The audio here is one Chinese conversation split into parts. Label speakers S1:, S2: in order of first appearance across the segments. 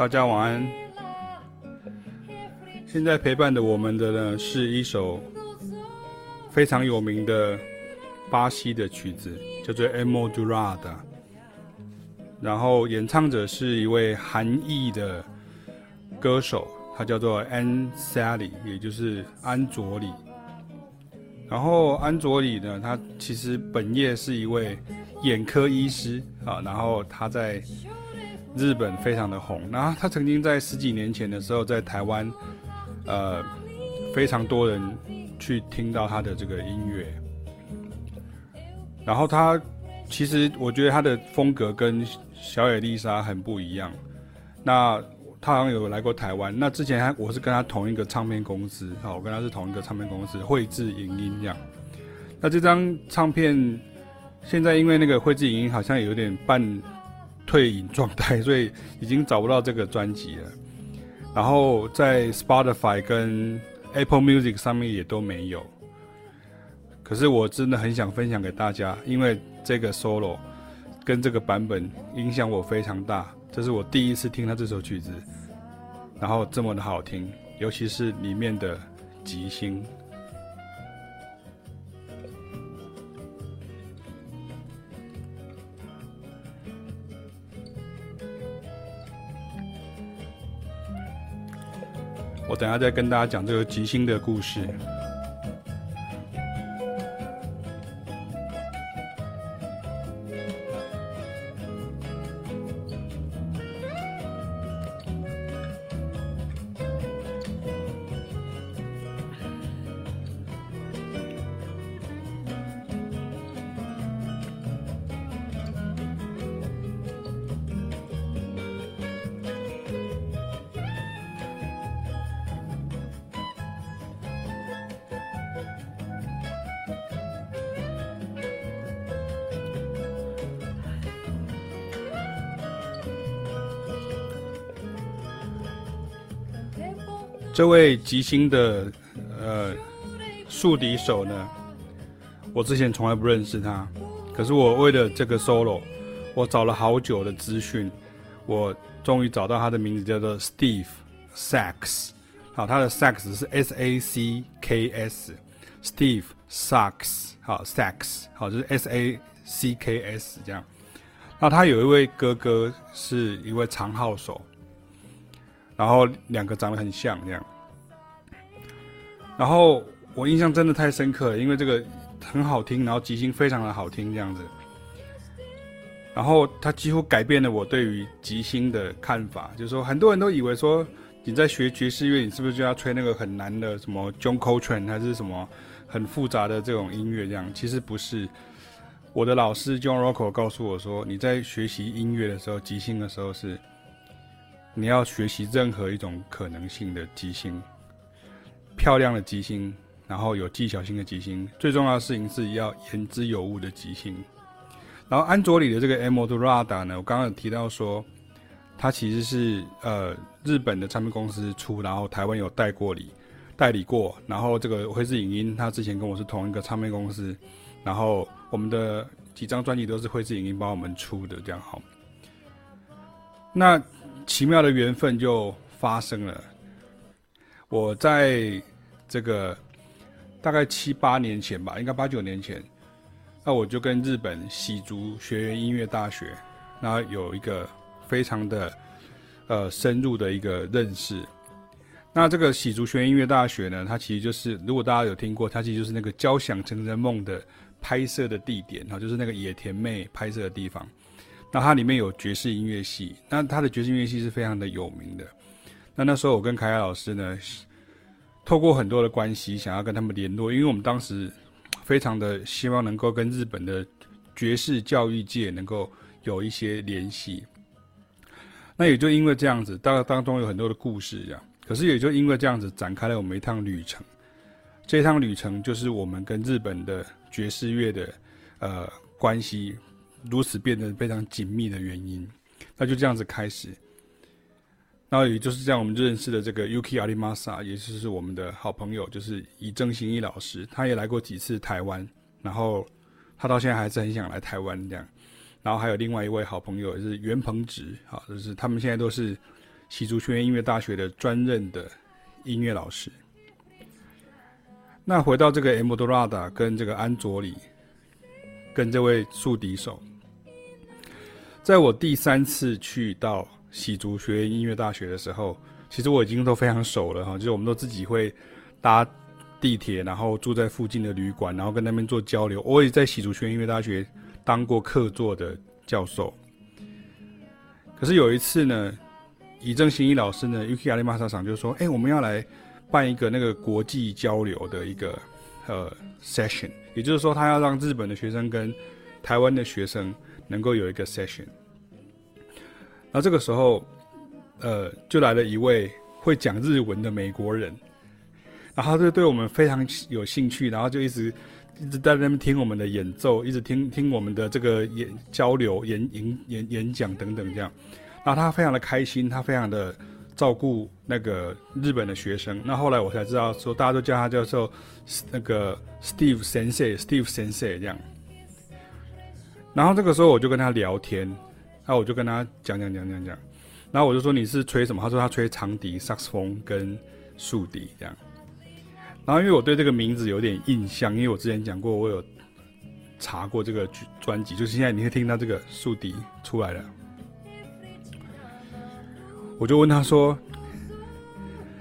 S1: 大家晚安。现在陪伴的我们的呢，是一首非常有名的巴西的曲子，叫做《EMO Durada》。然后演唱者是一位韩裔的歌手，他叫做 Anseli，，也就是安卓里。然后安卓里呢，他其实本业是一位眼科医师啊，然后他在。日本非常的红，然后他曾经在十几年前的时候，在台湾，呃，非常多人去听到他的这个音乐。然后他其实我觉得他的风格跟小野丽莎很不一样。那他好像有来过台湾，那之前他我是跟他同一个唱片公司，好，我跟他是同一个唱片公司，绘制影音这样。那这张唱片现在因为那个绘制影音好像有点半。退隐状态，所以已经找不到这个专辑了。然后在 Spotify 跟 Apple Music 上面也都没有。可是我真的很想分享给大家，因为这个 solo 跟这个版本影响我非常大。这是我第一次听他这首曲子，然后这么的好听，尤其是里面的即兴。我等下再跟大家讲这个吉星的故事。这位吉星的呃竖笛手呢，我之前从来不认识他，可是我为了这个 solo，我找了好久的资讯，我终于找到他的名字叫做 Steve Sax，好，他的 Sax 是 S A C K S，Steve Sax，好，Sax，好，就是 S A C K S 这样。那他有一位哥哥是一位长号手。然后两个长得很像这样，然后我印象真的太深刻了，因为这个很好听，然后即兴非常的好听这样子，然后他几乎改变了我对于即兴的看法，就是说很多人都以为说你在学爵士乐，你是不是就要吹那个很难的什么 John Coltrane 还是什么很复杂的这种音乐这样？其实不是，我的老师 John Rocco 告诉我说，你在学习音乐的时候，即兴的时候是。你要学习任何一种可能性的即兴，漂亮的即兴，然后有技巧性的即兴，最重要的事情是要言之有物的即兴。然后安卓里的这个 M O D R A D A 呢，我刚刚有提到说，它其实是呃日本的唱片公司出，然后台湾有代过理代理过，然后这个绘制影音，他之前跟我是同一个唱片公司，然后我们的几张专辑都是绘制影音帮我们出的，这样好。那奇妙的缘分就发生了。我在这个大概七八年前吧，应该八九年前，那我就跟日本喜竹学院音乐大学，然后有一个非常的呃深入的一个认识。那这个喜竹学院音乐大学呢，它其实就是如果大家有听过，它其实就是那个《交响情人梦》的拍摄的地点，哈，就是那个野田妹拍摄的地方。那它里面有爵士音乐系，那它的爵士音乐系是非常的有名的。那那时候我跟凯凯老师呢，透过很多的关系，想要跟他们联络，因为我们当时非常的希望能够跟日本的爵士教育界能够有一些联系。那也就因为这样子，当当中有很多的故事这样，可是也就因为这样子展开了我们一趟旅程。这一趟旅程就是我们跟日本的爵士乐的呃关系。如此变得非常紧密的原因，那就这样子开始。然后也就是这样，我们认识了这个 Yuki Arimasa，也就是我们的好朋友，就是以正行一老师，他也来过几次台湾，然后他到现在还是很想来台湾这样。然后还有另外一位好朋友是袁鹏植，啊，就是他们现在都是喜竹学院音乐大学的专任的音乐老师。那回到这个 Emodorada 跟这个安卓里，跟这位竖笛手，在我第三次去到喜竹学院音乐大学的时候，其实我已经都非常熟了哈，就是我们都自己会搭地铁，然后住在附近的旅馆，然后跟那边做交流。我也在喜竹学院音乐大学当过客座的教授。可是有一次呢，以正新一老师呢，Yuki Arimasa 桑就说：“哎、我们要来。”办一个那个国际交流的一个呃 session，也就是说，他要让日本的学生跟台湾的学生能够有一个 session。那这个时候，呃，就来了一位会讲日文的美国人，然后他就对我们非常有兴趣，然后就一直一直在那边听我们的演奏，一直听听我们的这个演交流、演演演演讲等等这样。然后他非常的开心，他非常的。照顾那个日本的学生，那后来我才知道说，大家都叫他叫做那个 Steve Sensei，Steve Sensei 这样。然后这个时候我就跟他聊天，然后我就跟他讲讲讲讲讲，然后我就说，你是吹什么？他说他吹长笛、萨克斯风跟竖笛这样。然后因为我对这个名字有点印象，因为我之前讲过，我有查过这个专辑，就是现在你会听到这个竖笛出来了。我就问他说：“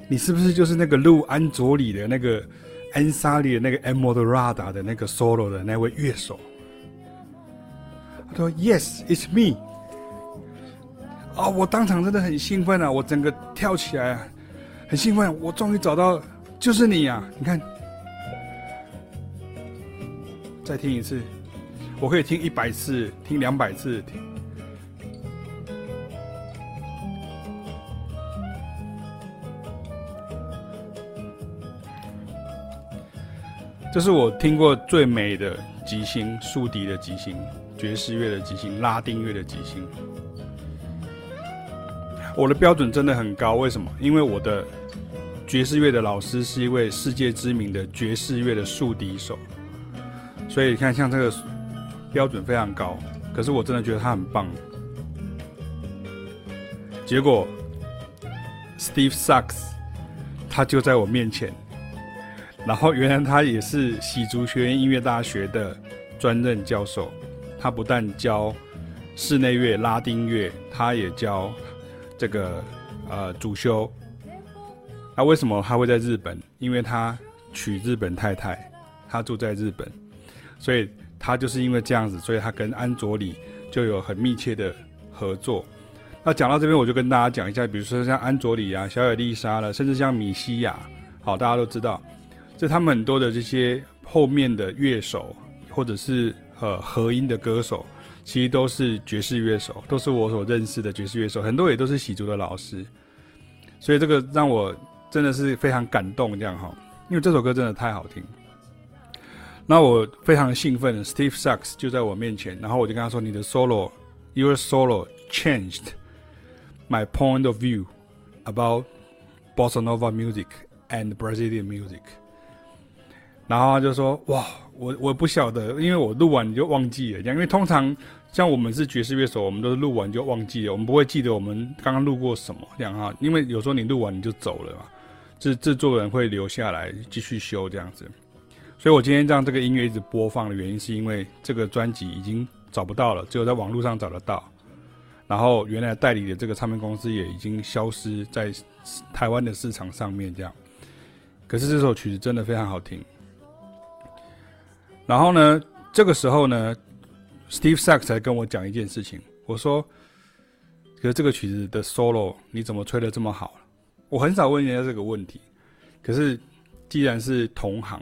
S1: 你是不是就是那个录安佐里的那个安萨里的那个 Emodorada 的那个 solo 的那位乐手？”他说：“Yes, it's me。”啊，我当场真的很兴奋啊！我整个跳起来啊，很兴奋！我终于找到，就是你啊！你看，再听一次，我可以听一百次，听两百次。这是我听过最美的即兴，竖笛的即兴，爵士乐的即兴，拉丁乐的即兴。我的标准真的很高，为什么？因为我的爵士乐的老师是一位世界知名的爵士乐的竖笛手，所以你看，像这个标准非常高。可是我真的觉得他很棒。结果，Steve Sacks，他就在我面前。然后原来他也是喜竹学院音乐大学的专任教授，他不但教室内乐、拉丁乐，他也教这个呃主修。那为什么他会在日本？因为他娶日本太太，他住在日本，所以他就是因为这样子，所以他跟安佐里就有很密切的合作。那讲到这边，我就跟大家讲一下，比如说像安佐里啊、小野丽莎了，甚至像米西亚，好，大家都知道。就他们很多的这些后面的乐手，或者是呃和音的歌手，其实都是爵士乐手，都是我所认识的爵士乐手，很多也都是喜竹的老师，所以这个让我真的是非常感动，这样哈，因为这首歌真的太好听。那我非常兴奋，Steve Sachs 就在我面前，然后我就跟他说：“你的 solo，your solo changed my point of view about bossa nova music and Brazilian music。”然后他就说：“哇，我我不晓得，因为我录完你就忘记了，这样。因为通常像我们是爵士乐手，我们都是录完就忘记了，我们不会记得我们刚刚录过什么这样哈。因为有时候你录完你就走了嘛，制制作人会留下来继续修这样子。所以我今天让这个音乐一直播放的原因，是因为这个专辑已经找不到了，只有在网络上找得到。然后原来代理的这个唱片公司也已经消失在台湾的市场上面这样。可是这首曲子真的非常好听。”然后呢，这个时候呢，Steve Sachs 才跟我讲一件事情。我说：“可是这个曲子的 solo 你怎么吹得这么好？”我很少问人家这个问题。可是既然是同行，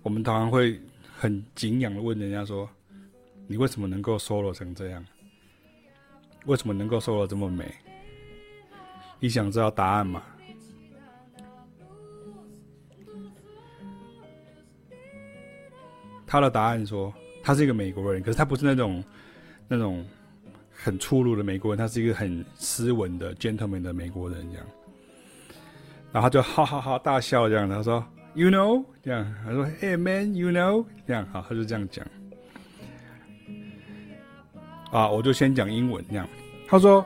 S1: 我们当然会很敬仰的问人家说：“你为什么能够 solo 成这样？为什么能够 solo 这么美？”你想知道答案吗？他的答案说，他是一个美国人，可是他不是那种那种很粗鲁的美国人，他是一个很斯文的 gentleman 的美国人这样。然后就哈哈哈大笑这样，他说，You know，这样，他说，Hey man，you know，这样，好，他就这样讲。啊，我就先讲英文这样。他说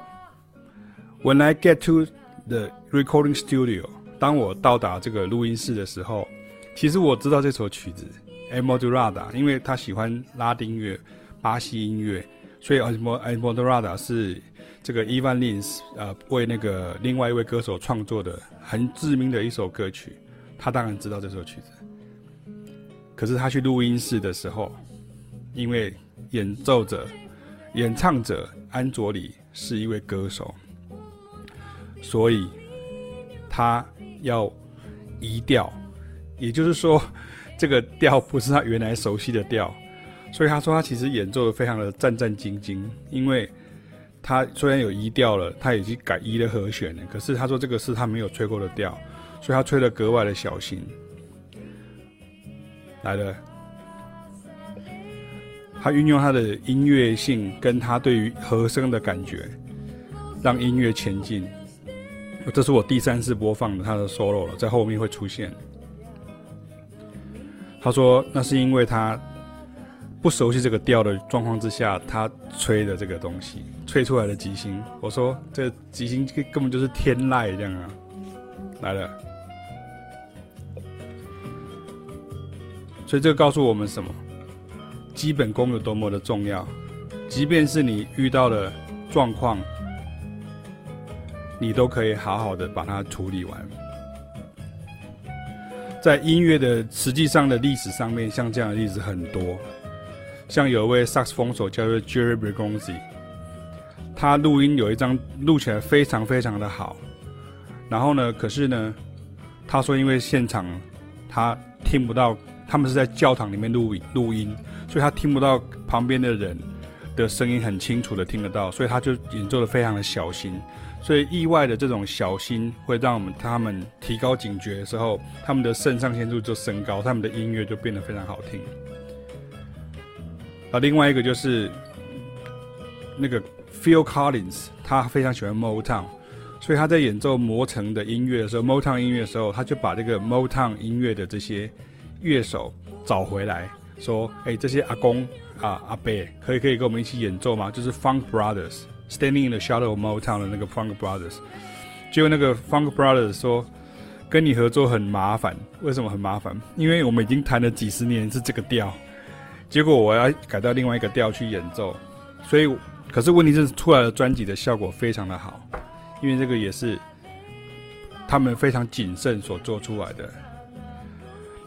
S1: ，When I get to the recording studio，当我到达这个录音室的时候，其实我知道这首曲子《Eldorado》，因为他喜欢拉丁乐、巴西音乐，所以《Eldorado》是这个 Ivan Lins 呃为那个另外一位歌手创作的很知名的一首歌曲，他当然知道这首曲子。可是他去录音室的时候，因为演奏者、演唱者安卓里是一位歌手。所以，他要移调，也就是说，这个调不是他原来熟悉的调。所以他说他其实演奏的非常的战战兢兢，因为他虽然有移调了，他已经改移了和弦了，可是他说这个是他没有吹过的调，所以他吹得格外的小心。来了，他运用他的音乐性跟他对于和声的感觉，让音乐前进。这是我第三次播放的他的 solo 了，在后面会出现。他说那是因为他不熟悉这个调的状况之下，他吹的这个东西，吹出来的吉星。我说这吉星根本就是天籁这样啊，来了。所以这个告诉我们什么？基本功有多么的重要，即便是你遇到了状况。你都可以好好的把它处理完。在音乐的实际上的历史上面，像这样的例子很多。像有一位萨克斯风手叫做 Jerry Bergonzi，他录音有一张录起来非常非常的好。然后呢，可是呢，他说因为现场他听不到，他们是在教堂里面录录音，所以他听不到旁边的人的声音很清楚的听得到，所以他就演奏的非常的小心。所以意外的这种小心，会让我们他们提高警觉的时候，他们的肾上腺素就升高，他们的音乐就变得非常好听。啊，另外一个就是那个 Phil Collins，他非常喜欢 Motown，所以他在演奏磨城的音乐的时候，Motown 音乐的时候，他就把这个 Motown 音乐的这些乐手找回来，说：“哎，这些阿公啊阿伯，可以可以跟我们一起演奏吗？”就是 Funk Brothers。Standing in the shadow of Motown 的那个 Funk Brothers，结果那个 Funk Brothers 说，跟你合作很麻烦。为什么很麻烦？因为我们已经弹了几十年是这个调，结果我要改到另外一个调去演奏，所以可是问题是出来的专辑的效果非常的好，因为这个也是他们非常谨慎所做出来的。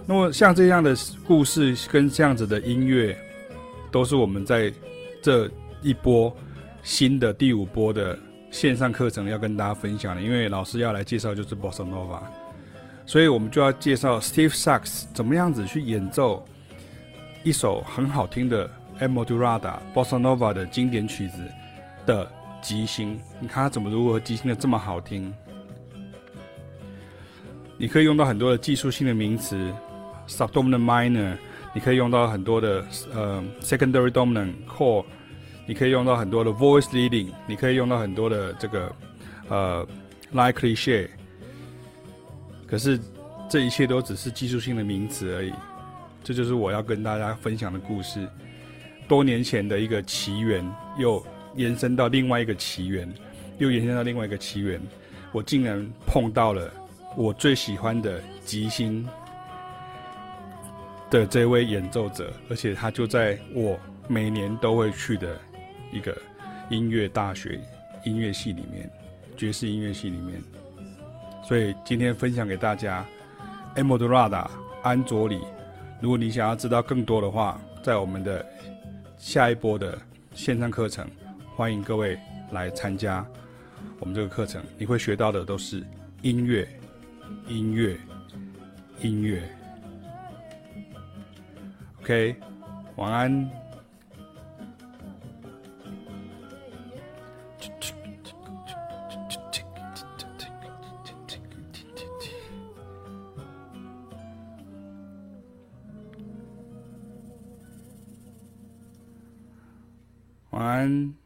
S1: 那么像这样的故事跟这样子的音乐，都是我们在这一波。新的第五波的线上课程要跟大家分享的，因为老师要来介绍就是 Bossa Nova，所以我们就要介绍 Steve Sacks 怎么样子去演奏一首很好听的 Eldorado Bossa Nova 的经典曲子的即兴。你看他怎么如何即兴的这么好听？你可以用到很多的技术性的名词，Subdominant Minor，你可以用到很多的呃 Secondary Dominant Core。你可以用到很多的 voice leading，你可以用到很多的这个呃 likely share，可是这一切都只是技术性的名词而已。这就是我要跟大家分享的故事。多年前的一个奇缘，又延伸到另外一个奇缘，又延伸到另外一个奇缘。我竟然碰到了我最喜欢的吉星的这位演奏者，而且他就在我每年都会去的。一个音乐大学音乐系里面，爵士音乐系里面，所以今天分享给大家，Eldorado 安卓里。如果你想要知道更多的话，在我们的下一波的线上课程，欢迎各位来参加我们这个课程。你会学到的都是音乐，音乐，音乐。OK，晚安。晚安。